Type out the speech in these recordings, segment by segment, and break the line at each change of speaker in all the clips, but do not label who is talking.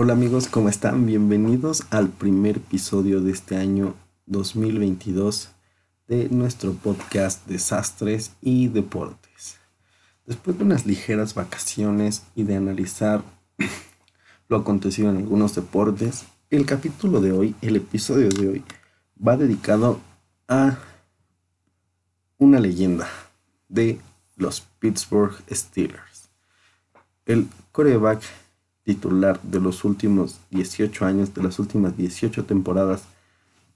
Hola amigos, ¿cómo están? Bienvenidos al primer episodio de este año 2022 de nuestro podcast Desastres y Deportes. Después de unas ligeras vacaciones y de analizar lo acontecido en algunos deportes, el capítulo de hoy, el episodio de hoy, va dedicado a una leyenda de los Pittsburgh Steelers. El coreback titular de los últimos 18 años, de las últimas 18 temporadas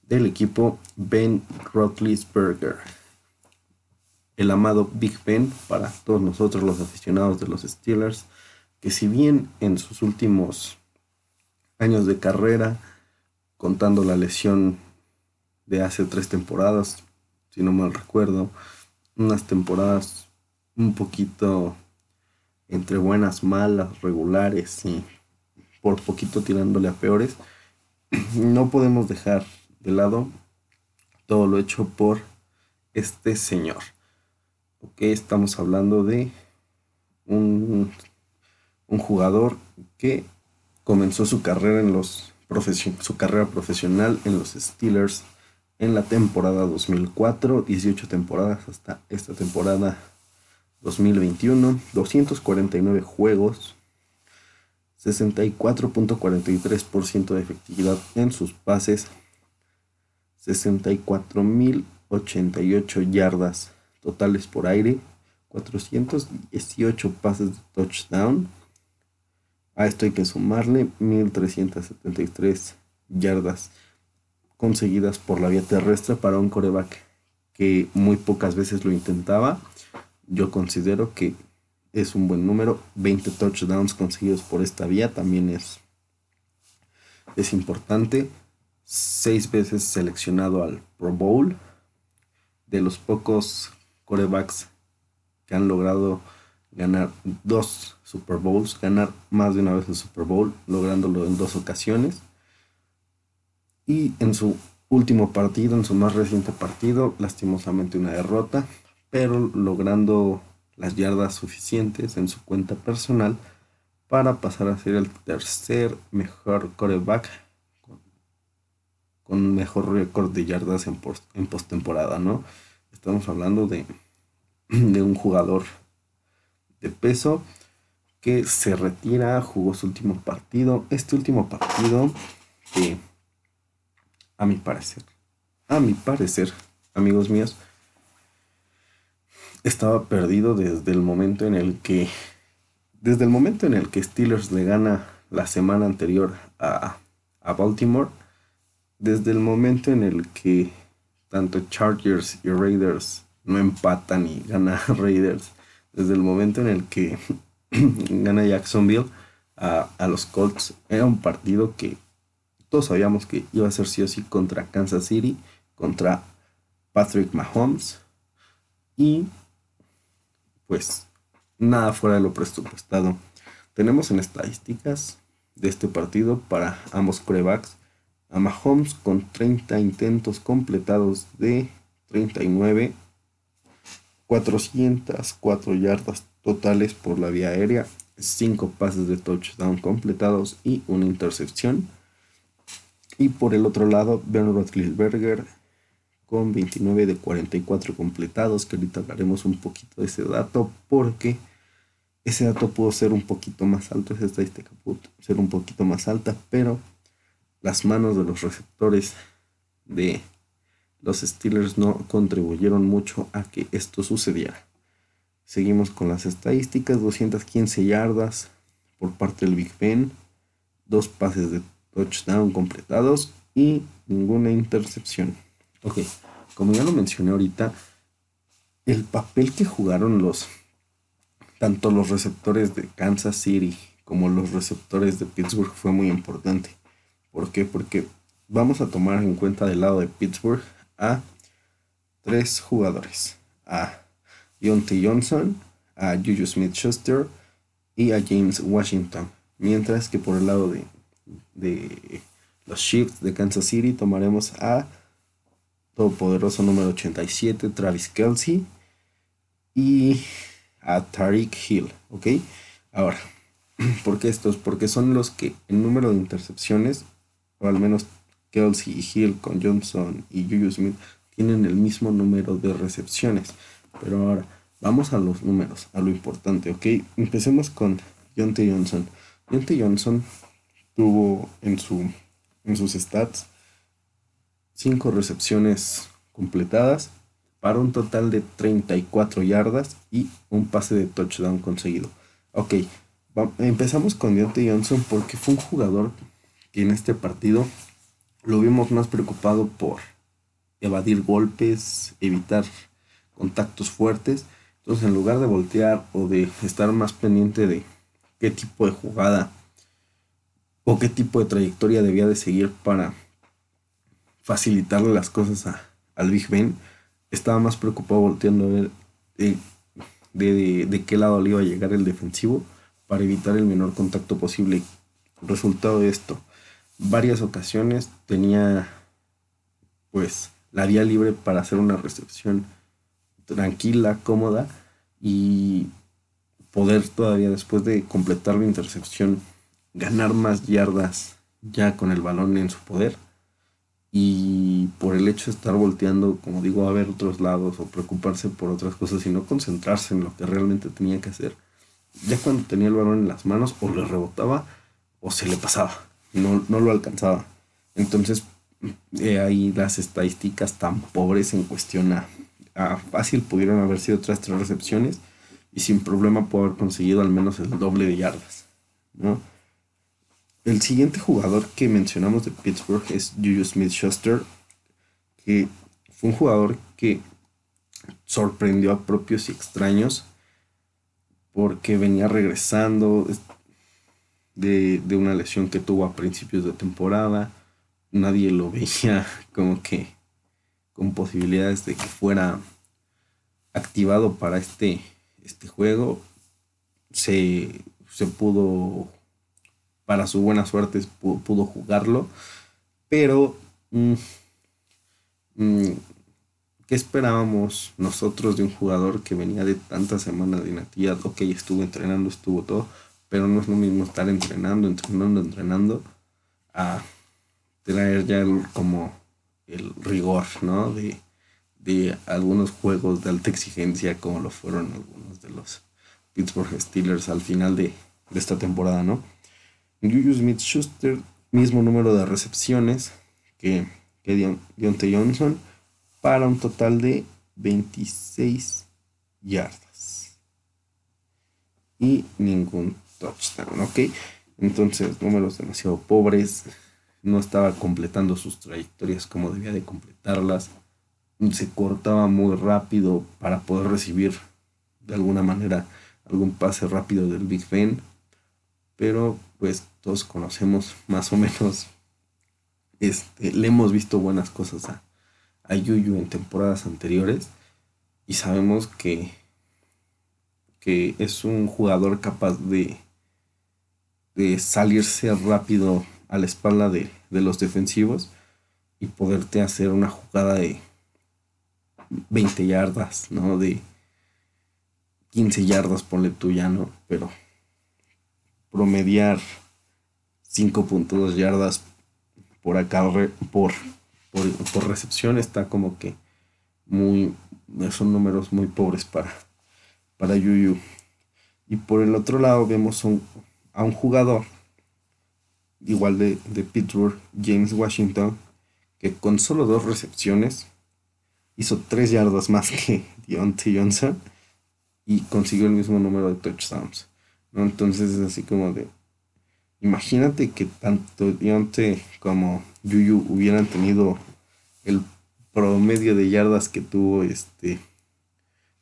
del equipo, Ben Roethlisberger. El amado Big Ben para todos nosotros los aficionados de los Steelers, que si bien en sus últimos años de carrera, contando la lesión de hace tres temporadas, si no mal recuerdo, unas temporadas un poquito entre buenas, malas, regulares y por poquito tirándole a peores, no podemos dejar de lado todo lo hecho por este señor. Ok, estamos hablando de un, un jugador que comenzó su carrera en los su carrera profesional en los Steelers en la temporada 2004, 18 temporadas hasta esta temporada 2021, 249 juegos, 64.43% de efectividad en sus pases, 64.088 yardas totales por aire, 418 pases de touchdown. A esto hay que sumarle 1.373 yardas conseguidas por la vía terrestre para un coreback que muy pocas veces lo intentaba yo considero que es un buen número. 20 touchdowns conseguidos por esta vía también es, es importante. Seis veces seleccionado al Pro Bowl. De los pocos corebacks que han logrado ganar dos Super Bowls, ganar más de una vez el Super Bowl, lográndolo en dos ocasiones. Y en su último partido, en su más reciente partido, lastimosamente una derrota, pero logrando las yardas suficientes en su cuenta personal para pasar a ser el tercer mejor coreback con, mejor récord de yardas en, post, en postemporada, ¿no? Estamos hablando de, de un jugador de peso que se retira, jugó su último partido. Este último partido a mi parecer, a mi parecer, amigos míos, estaba perdido desde el momento en el que desde el momento en el que Steelers le gana la semana anterior a, a Baltimore, desde el momento en el que tanto Chargers y Raiders no empatan y gana Raiders, desde el momento en el que gana Jacksonville a, a, los Colts, era un partido que todos sabíamos que iba a ser sí o sí contra Kansas City, contra Patrick Mahomes y pues nada fuera de lo presupuestado. Tenemos en estadísticas de este partido para ambos corebacks a Mahomes con 30 intentos completados de 39, 404 yardas totales por la vía aérea, 5 pases de touchdown completados y una intercepción. Y por el otro lado, Ben Roethlisberger con 29 de 44 completados, que ahorita hablaremos un poquito de ese dato, porque ese dato pudo ser un poquito más alto, esa estadística pudo ser un poquito más alta, pero las manos de los receptores de los Steelers no contribuyeron mucho a que esto sucediera. Seguimos con las estadísticas, 215 yardas por parte del Big Ben, dos pases de touchdown completados y ninguna intercepción. Ok, como ya lo mencioné ahorita, el papel que jugaron los, tanto los receptores de Kansas City como los receptores de Pittsburgh fue muy importante. ¿Por qué? Porque vamos a tomar en cuenta del lado de Pittsburgh a tres jugadores. A Deontay Johnson, a Juju Smith-Schuster y a James Washington. Mientras que por el lado de, de los Chiefs de Kansas City tomaremos a todopoderoso número 87, Travis Kelsey, y a Tariq Hill, ¿ok? Ahora, ¿Por qué estos? Porque son los que en número de intercepciones, o al menos Kelsey y Hill con Johnson y Juju Smith, tienen el mismo número de recepciones. Pero ahora, vamos a los números, a lo importante, ¿ok? Empecemos con Jonte Johnson. Jonte Johnson tuvo en, su, en sus stats 5 recepciones completadas para un total de 34 yardas y un pase de touchdown conseguido. Ok, empezamos con Deontay Johnson porque fue un jugador que en este partido lo vimos más preocupado por evadir golpes, evitar contactos fuertes. Entonces, en lugar de voltear o de estar más pendiente de qué tipo de jugada o qué tipo de trayectoria debía de seguir para facilitarle las cosas a, al Big Ben, estaba más preocupado volteando a ver de, de, de, qué lado le iba a llegar el defensivo para evitar el menor contacto posible. Resultado de esto, varias ocasiones tenía pues la vía libre para hacer una recepción tranquila, cómoda y poder todavía después de completar la intercepción ganar más yardas ya con el balón en su poder y por el hecho de estar volteando, como digo, a ver otros lados o preocuparse por otras cosas y no concentrarse en lo que realmente tenía que hacer, ya cuando tenía el balón en las manos o le rebotaba o se le pasaba, no, no lo alcanzaba. Entonces, eh, ahí las estadísticas tan pobres en cuestión a, fácil pudieron haber sido otras tres recepciones y sin problema pudo haber conseguido al menos el doble de yardas, ¿no? El siguiente jugador que mencionamos de Pittsburgh es Juju Smith Schuster, que fue un jugador que sorprendió a propios y extraños porque venía regresando de, de, una lesión que tuvo a principios de temporada. Nadie lo veía como que con posibilidades de que fuera activado para este, este juego. Se, se pudo para su buena suerte pudo, jugarlo. Pero, mm, mm, ¿qué esperábamos nosotros de un jugador que venía de tantas semanas de inactividad? Ok, estuvo entrenando, estuvo todo, pero no es lo mismo estar entrenando, entrenando, entrenando, a traer ya como el rigor, ¿no? De, de algunos juegos de alta exigencia como lo fueron algunos de los Pittsburgh Steelers al final de esta temporada, ¿no? Juju Smith Schuster, mismo número de recepciones que, que Deontay Johnson, para un total de 26 yardas. Y ningún touchdown, ¿ok? Entonces, números demasiado pobres. No estaba completando sus trayectorias como debía de completarlas. Se cortaba muy rápido para poder recibir de alguna manera algún pase rápido del Big Ben. Pero pues todos conocemos más o menos, este, le hemos visto buenas cosas a, a Yuyu en temporadas anteriores y sabemos que, que es un jugador capaz de, de salirse rápido a la espalda de, de los defensivos y poderte hacer una jugada de 20 yardas, ¿no? De 15 yardas, ponle tú ya, ¿no? Pero promediar 5.2 yardas por acá por, por, recepción está como que muy son números muy pobres para para Yuyu. Y por el otro lado vemos a un jugador igual de, de Pittsburgh James Washington que con solo dos recepciones hizo 3 yardas más que Deontay Johnson y consiguió el mismo número de touchdowns entonces es así como de. Imagínate que tanto Dionte como Yuyu hubieran tenido el promedio de yardas que tuvo este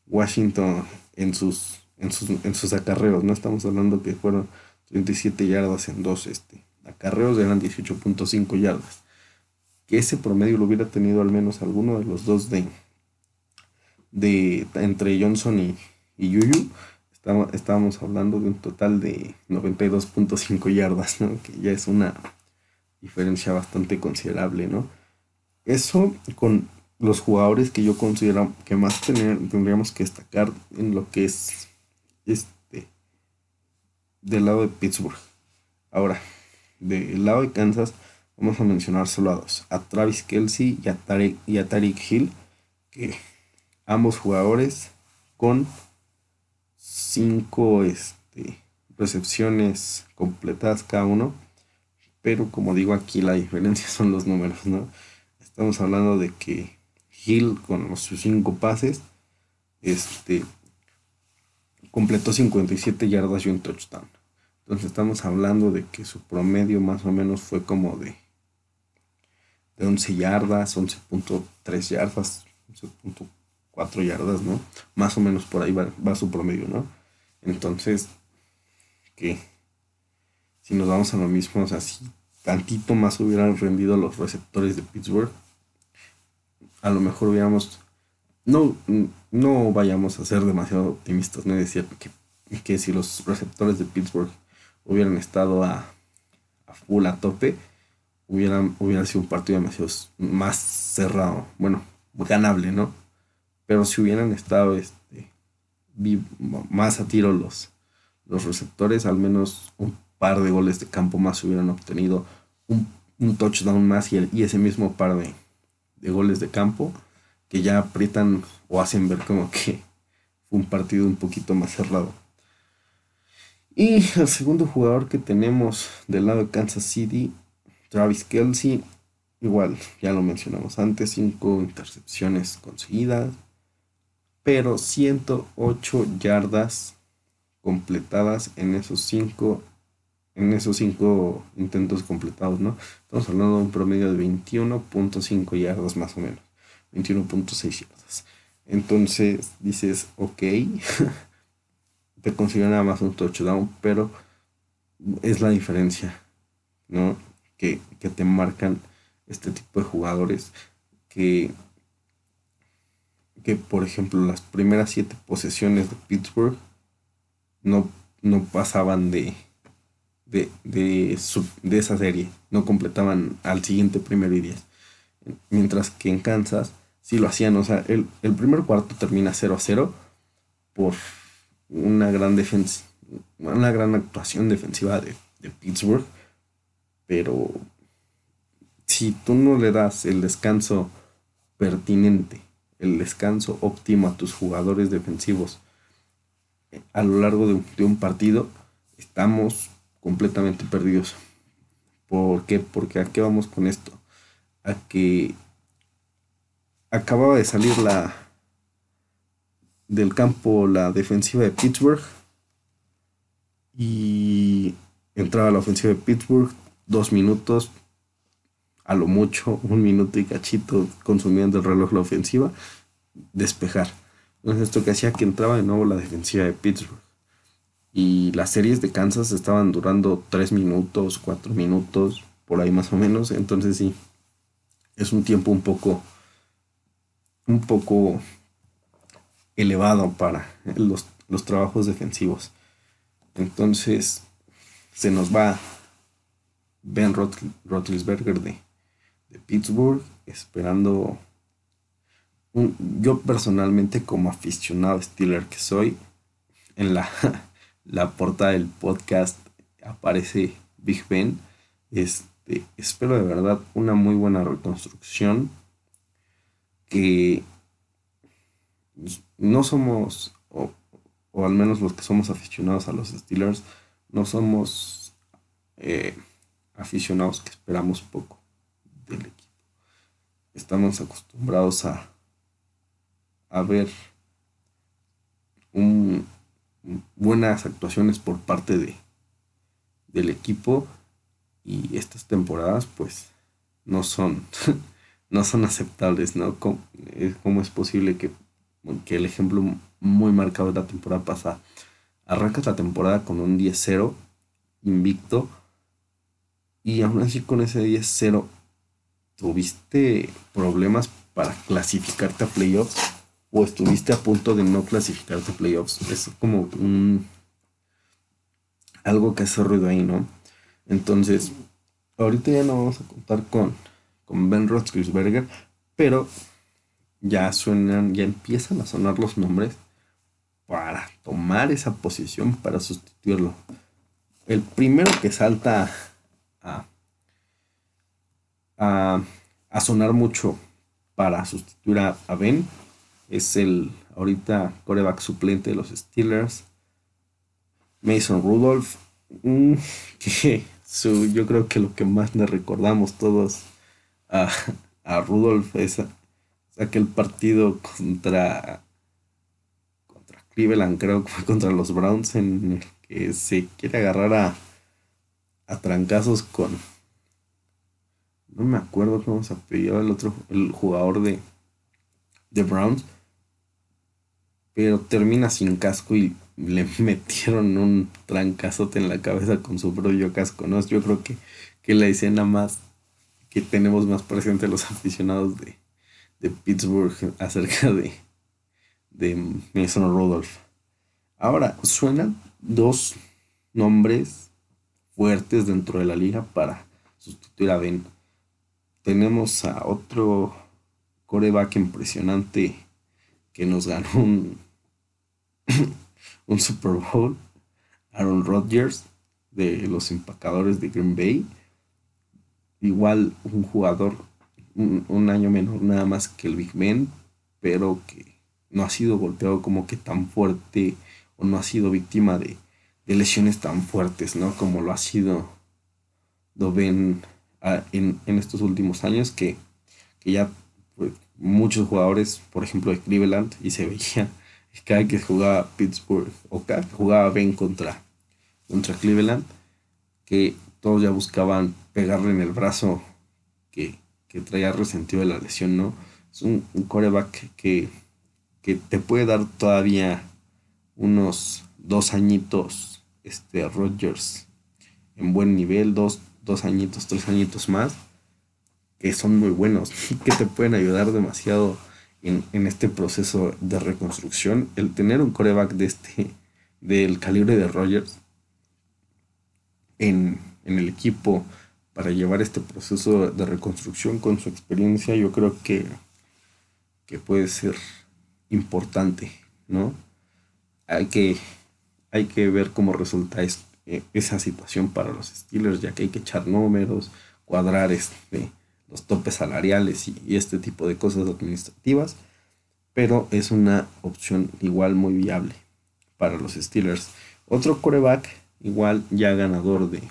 Washington en sus, en sus, en sus acarreos. No estamos hablando que fueron 37 yardas en dos este, acarreos, eran 18.5 yardas. Que ese promedio lo hubiera tenido al menos alguno de los dos de, de entre Johnson y, y Yuyu estábamos hablando de un total de 92.5 yardas, ¿no? Que ya es una diferencia bastante considerable, ¿no? Eso con los jugadores que yo considero que más tendríamos que destacar en lo que es este del lado de Pittsburgh. Ahora, del lado de Kansas, vamos a mencionar solo a dos: a Travis Kelsey y a, Tarek, y a Tariq Hill, que ambos jugadores con cinco este, recepciones completadas cada uno. Pero como digo aquí, la diferencia son los números, ¿no? Estamos hablando de que Hill con sus cinco pases, este, completó 57 yardas y un touchdown. Entonces estamos hablando de que su promedio más o menos fue como de, de 11 yardas, 11.3 yardas, 11.4 yardas, ¿no? Más o menos por ahí va, su promedio, ¿no? Entonces, que si nos vamos a lo mismo, o sea, si tantito más hubieran rendido los receptores de Pittsburgh, a lo mejor hubiéramos no, no vayamos a ser demasiado optimistas, no es decir que, que si los receptores de Pittsburgh hubieran estado a, a full a tope, hubieran, hubiera sido un partido demasiado más cerrado, bueno, ganable, ¿no? Pero si hubieran estado este, más a tiro los, los receptores, al menos un par de goles de campo más hubieran obtenido, un, un touchdown más y, y, ese mismo par de, de goles de campo que ya aprietan o hacen ver como que fue un partido un poquito más cerrado. Y el segundo jugador que tenemos del lado de Kansas City, Travis Kelsey, igual, ya lo mencionamos antes, cinco intercepciones conseguidas, pero 108 yardas completadas en esos cinco en esos cinco intentos completados, ¿no? Estamos hablando de un promedio de 21.5 yardas más o menos. 21.6 yardas. Entonces dices, ok, te consigo nada más un touchdown, pero es la diferencia, ¿no? Que, te marcan este tipo de jugadores que, que, por ejemplo, las primeras siete posesiones de Pittsburgh no, no pasaban de, de, de, de esa serie, no completaban al siguiente primero y diez. Mientras que en Kansas sí lo hacían. O sea, el, primer cuarto termina 0 a 0 por una gran defensa, una gran actuación defensiva de, de Pittsburgh. Pero si tú no le das el descanso pertinente, el descanso óptimo a tus jugadores defensivos a lo largo de, de un partido, estamos completamente perdidos. ¿Por qué? Porque a qué vamos con esto? A que acababa de salir la del campo la defensiva de Pittsburgh y entraba la ofensiva de Pittsburgh dos minutos a lo mucho un minuto y cachito consumiendo el reloj la ofensiva despejar. Entonces esto que hacía que entraba de nuevo la defensiva de Pittsburgh. Y las series de Kansas estaban durando tres minutos cuatro minutos por ahí más o menos. Entonces sí es un tiempo un poco un poco elevado para los, trabajos defensivos. Entonces se nos va Ben de, de Pittsburgh esperando yo personalmente como aficionado Steeler que soy en la, la portada del podcast aparece Big Ben. Este, espero de verdad una muy buena reconstrucción que no somos, o, al menos los que somos aficionados a los Steelers, no somos eh, aficionados que esperamos poco del equipo. Estamos acostumbrados a, a ver buenas actuaciones por parte de, del equipo y estas temporadas pues no son no son aceptables, ¿no? ¿Cómo, es posible que, que, el ejemplo muy marcado de la temporada pasada, arrancas la temporada con un 10-0 invicto y aún así con ese 10-0 tuviste problemas para clasificarte a playoffs o estuviste a punto de no clasificarte a playoffs? Es como un algo que hace ruido ahí, ¿no? Entonces, ahorita ya no vamos a contar con con Ben Roethlisberger, pero ya suenan, ya empiezan a sonar los nombres para tomar esa posición, para sustituirlo. el primero que salta a, a, sonar mucho para sustituir a, Ben es el ahorita coreback suplente de los Steelers, Mason Rudolph, mm, yo creo que lo que más le recordamos todos a, a Rudolph es, aquel partido contra, contra Cleveland, creo que fue contra los Browns, en el que se quiere agarrar a, a trancazos con. No me acuerdo cómo se apellidaba el otro, el jugador de, de Browns. Pero termina sin casco y le metieron un trancazote en la cabeza con su propio casco, ¿no? Yo creo que, que la escena más que tenemos más presente los aficionados de, de Pittsburgh acerca de, de Mason Rudolph. Ahora, suenan dos nombres fuertes dentro de la liga para sustituir a Ben. Tenemos a otro coreback impresionante que nos ganó un, un Super Bowl, Aaron Rodgers de los empacadores de Green Bay. Igual un jugador un, año menor nada más que el Big Ben, pero que no ha sido golpeado como que tan fuerte o no ha sido víctima de, lesiones tan fuertes, ¿no? Como lo ha sido lo ah, en, estos últimos años que, ya pues, muchos jugadores, por ejemplo de Cleveland, y se veía cada que jugaba Pittsburgh o cada que jugaba Ben contra, contra Cleveland, que todos ya buscaban pegarle en el brazo que, que traía resentido de la lesión, ¿no? Es un, coreback que, te puede dar todavía unos dos añitos, este, Rodgers en buen nivel, dos, dos añitos, tres añitos más, que son muy buenos, que te pueden ayudar demasiado en, este proceso de reconstrucción. El tener un coreback de este, del calibre de Rodgers en, en el equipo, para llevar este proceso de reconstrucción con su experiencia, yo creo que, que puede ser importante, ¿no? Hay que, hay que ver cómo resulta eh, esa situación para los Steelers, ya que hay que echar números, cuadrar este, los topes salariales y, este tipo de cosas administrativas, pero es una opción igual muy viable para los Steelers. Otro coreback, igual ya ganador de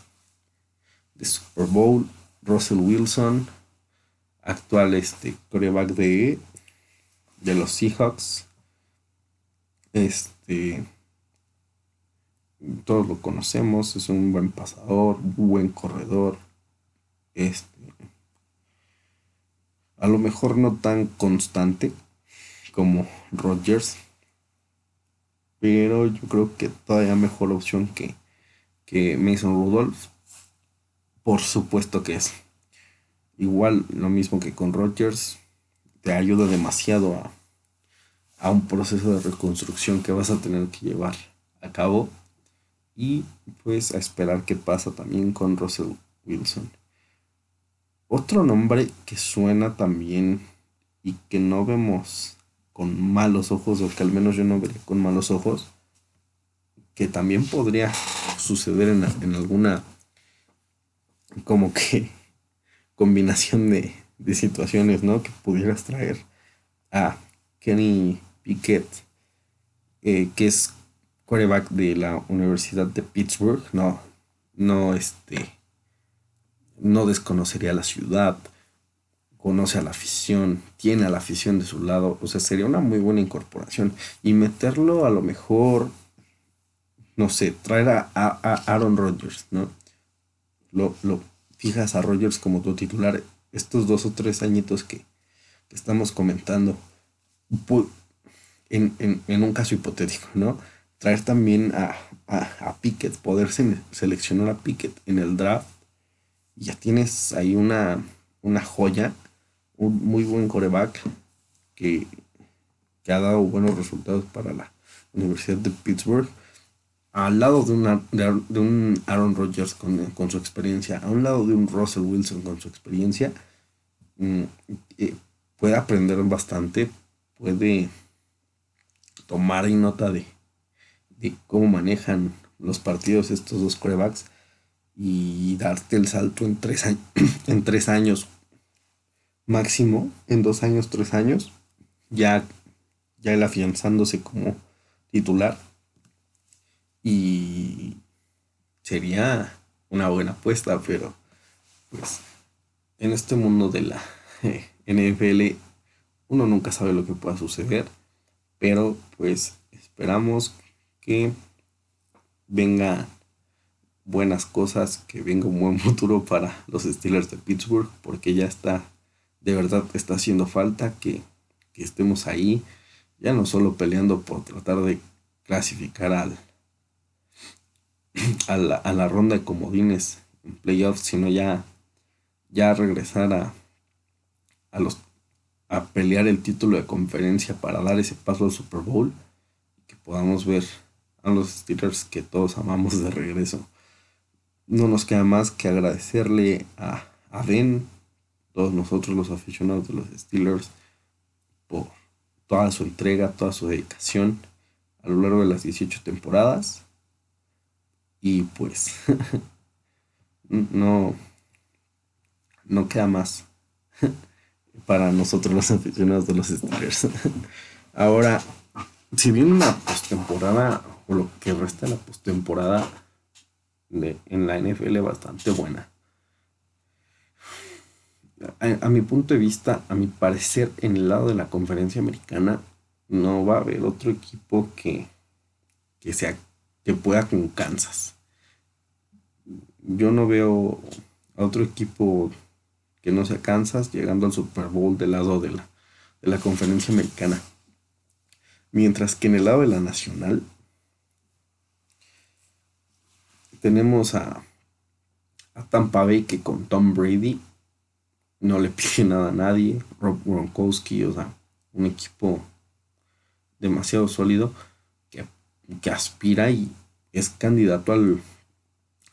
de Super Bowl, Russell Wilson, actual este coreback de, de los Seahawks. Este todos lo conocemos, es un buen pasador, buen corredor. Este a lo mejor no tan constante como Rodgers, pero yo creo que todavía mejor opción que, que Mason Rudolph por supuesto que es. Igual lo mismo que con Rogers, te ayuda demasiado a, a un proceso de reconstrucción que vas a tener que llevar a cabo. Y pues a esperar qué pasa también con Russell Wilson. Otro nombre que suena también y que no vemos con malos ojos, o que al menos yo no vería con malos ojos, que también podría suceder en, en alguna como que combinación de, situaciones, ¿no? Que pudieras traer a Kenny Pickett, eh, que es quarterback de la Universidad de Pittsburgh, no, no, este, no desconocería la ciudad, conoce a la afición, tiene a la afición de su lado, o sea, sería una muy buena incorporación. Y meterlo a lo mejor, no sé, traer a, a Aaron Rodgers, ¿no? lo, fijas a Rogers como tu titular estos dos o tres añitos que, estamos comentando, en, un caso hipotético, ¿no? Traer también a, a, Pickett, poder seleccionar a Pickett en el draft, ya tienes ahí una, una joya, un muy buen coreback que, que ha dado buenos resultados para la Universidad de Pittsburgh. Al lado de, una, de, un Aaron Rodgers con, su experiencia, a un lado de un Russell Wilson con su experiencia, mm, eh, puede aprender bastante, puede tomar nota de, cómo manejan los partidos estos dos corebacks y darte el salto en tres, años, en tres años máximo, en dos años, tres años, ya, ya él afianzándose como titular. Y sería una buena apuesta, pero pues en este mundo de la NFL uno nunca sabe lo que pueda suceder, pero pues esperamos que venga buenas cosas, que venga un buen futuro para los Steelers de Pittsburgh, porque ya está, de verdad está haciendo falta que, estemos ahí, ya no solo peleando por tratar de clasificar al, a, la, a la ronda de comodines en playoffs, sino ya, ya regresar a, a, los, a pelear el título de conferencia para dar ese paso al Super Bowl que podamos ver a los Steelers que todos amamos de regreso no nos queda más que agradecerle a, a Ben, todos nosotros los aficionados de los Steelers, por toda su entrega, toda su dedicación a lo largo de las 18 temporadas. Y pues no, no queda más para nosotros los aficionados de los Steelers. Ahora, si viene una postemporada, o lo que resta de la postemporada, en la NFL bastante buena. A, mi punto de vista, a mi parecer, en el lado de la conferencia americana, no va a haber otro equipo que, que, sea, que pueda con Kansas. Yo no veo a otro equipo que no sea Kansas llegando al Super Bowl del lado de la, de la conferencia americana. Mientras que en el lado de la nacional, tenemos a, a Tampa Bay que con Tom Brady no le pide nada a nadie. Rob Gronkowski, o sea, un equipo demasiado sólido que, aspira y es candidato al,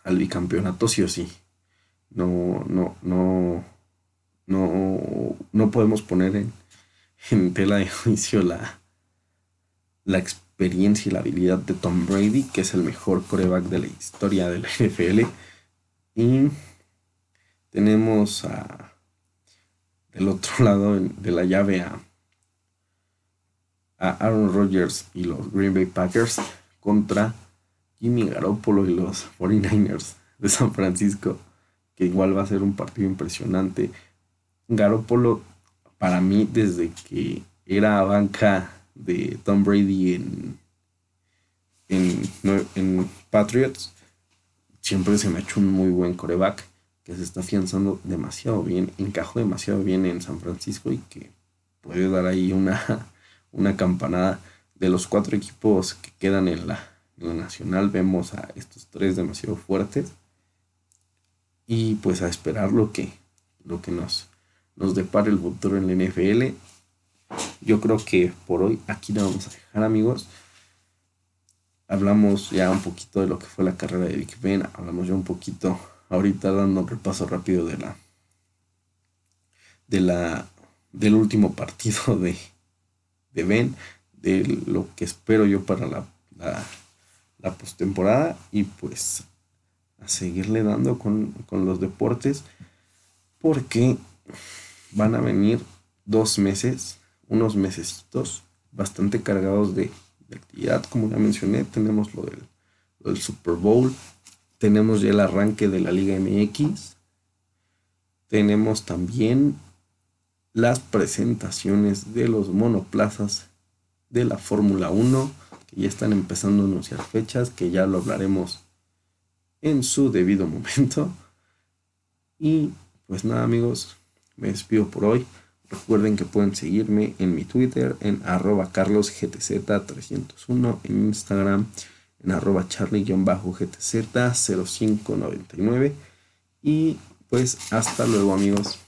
al, bicampeonato sí o sí. No, no, no, no, no podemos poner en, en tela de juicio la, la, experiencia y la habilidad de Tom Brady, que es el mejor coreback de la historia de la NFL. Y tenemos a, del otro lado de la llave a, a Aaron Rodgers y los Green Bay Packers contra Jimmy Garoppolo y los 49ers de San Francisco, que igual va a ser un partido impresionante. Garoppolo, para mí, desde que era banca de Tom Brady en, en, Patriots, siempre se me ha hecho un muy buen coreback que se está afianzando demasiado bien, encajó demasiado bien en San Francisco y que puede dar ahí una, una campanada. De los cuatro equipos que quedan en la, en la nacional, vemos a estos tres demasiado fuertes. Y pues a esperar lo que, lo que nos, nos depare el futuro en la NFL yo creo que por hoy aquí la vamos a dejar, amigos. Hablamos ya un poquito de lo que fue la carrera de Big Ben. Hablamos ya un poquito ahorita dando un repaso rápido de la de la del último partido de, de Ben, de lo que espero yo para la, la, la postemporada y pues a seguirle dando con, con los deportes porque van a venir dos meses unos mesecitos bastante cargados de, actividad. Como ya mencioné, tenemos lo del, del, Super Bowl, tenemos ya el arranque de la Liga MX, tenemos también las presentaciones de los monoplazas de la Fórmula 1, que ya están empezando a anunciar fechas, que ya lo hablaremos en su debido momento. Y pues nada amigos, me despido por hoy. Recuerden que pueden seguirme en mi Twitter en arroba carlosgtz301, en Instagram en arroba charlie-gtz0599 y pues hasta luego amigos.